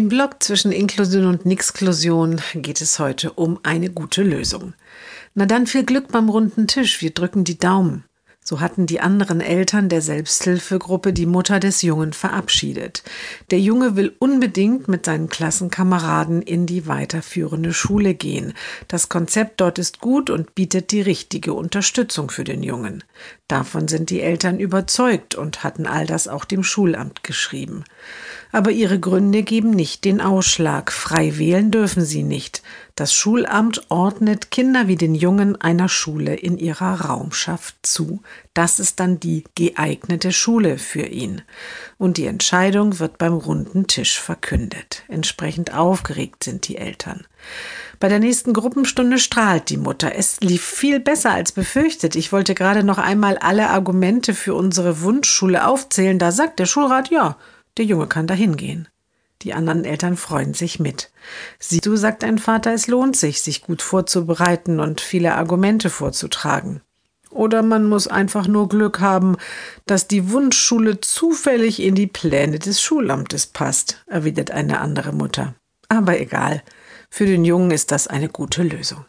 Im Blog zwischen Inklusion und Nixklusion geht es heute um eine gute Lösung. Na dann viel Glück beim runden Tisch, wir drücken die Daumen. So hatten die anderen Eltern der Selbsthilfegruppe die Mutter des Jungen verabschiedet. Der Junge will unbedingt mit seinen Klassenkameraden in die weiterführende Schule gehen. Das Konzept dort ist gut und bietet die richtige Unterstützung für den Jungen. Davon sind die Eltern überzeugt und hatten all das auch dem Schulamt geschrieben. Aber ihre Gründe geben nicht den Ausschlag. Frei wählen dürfen sie nicht. Das Schulamt ordnet Kinder wie den Jungen einer Schule in ihrer Raumschaft zu. Das ist dann die geeignete Schule für ihn. Und die Entscheidung wird beim runden Tisch verkündet. Entsprechend aufgeregt sind die Eltern. Bei der nächsten Gruppenstunde strahlt die Mutter. Es lief viel besser als befürchtet. Ich wollte gerade noch einmal alle Argumente für unsere Wunschschule aufzählen. Da sagt der Schulrat, ja, der Junge kann dahin gehen. Die anderen Eltern freuen sich mit. Sieh du, sagt ein Vater, es lohnt sich, sich gut vorzubereiten und viele Argumente vorzutragen. Oder man muss einfach nur Glück haben, dass die Wunschschule zufällig in die Pläne des Schulamtes passt, erwidert eine andere Mutter. Aber egal, für den Jungen ist das eine gute Lösung.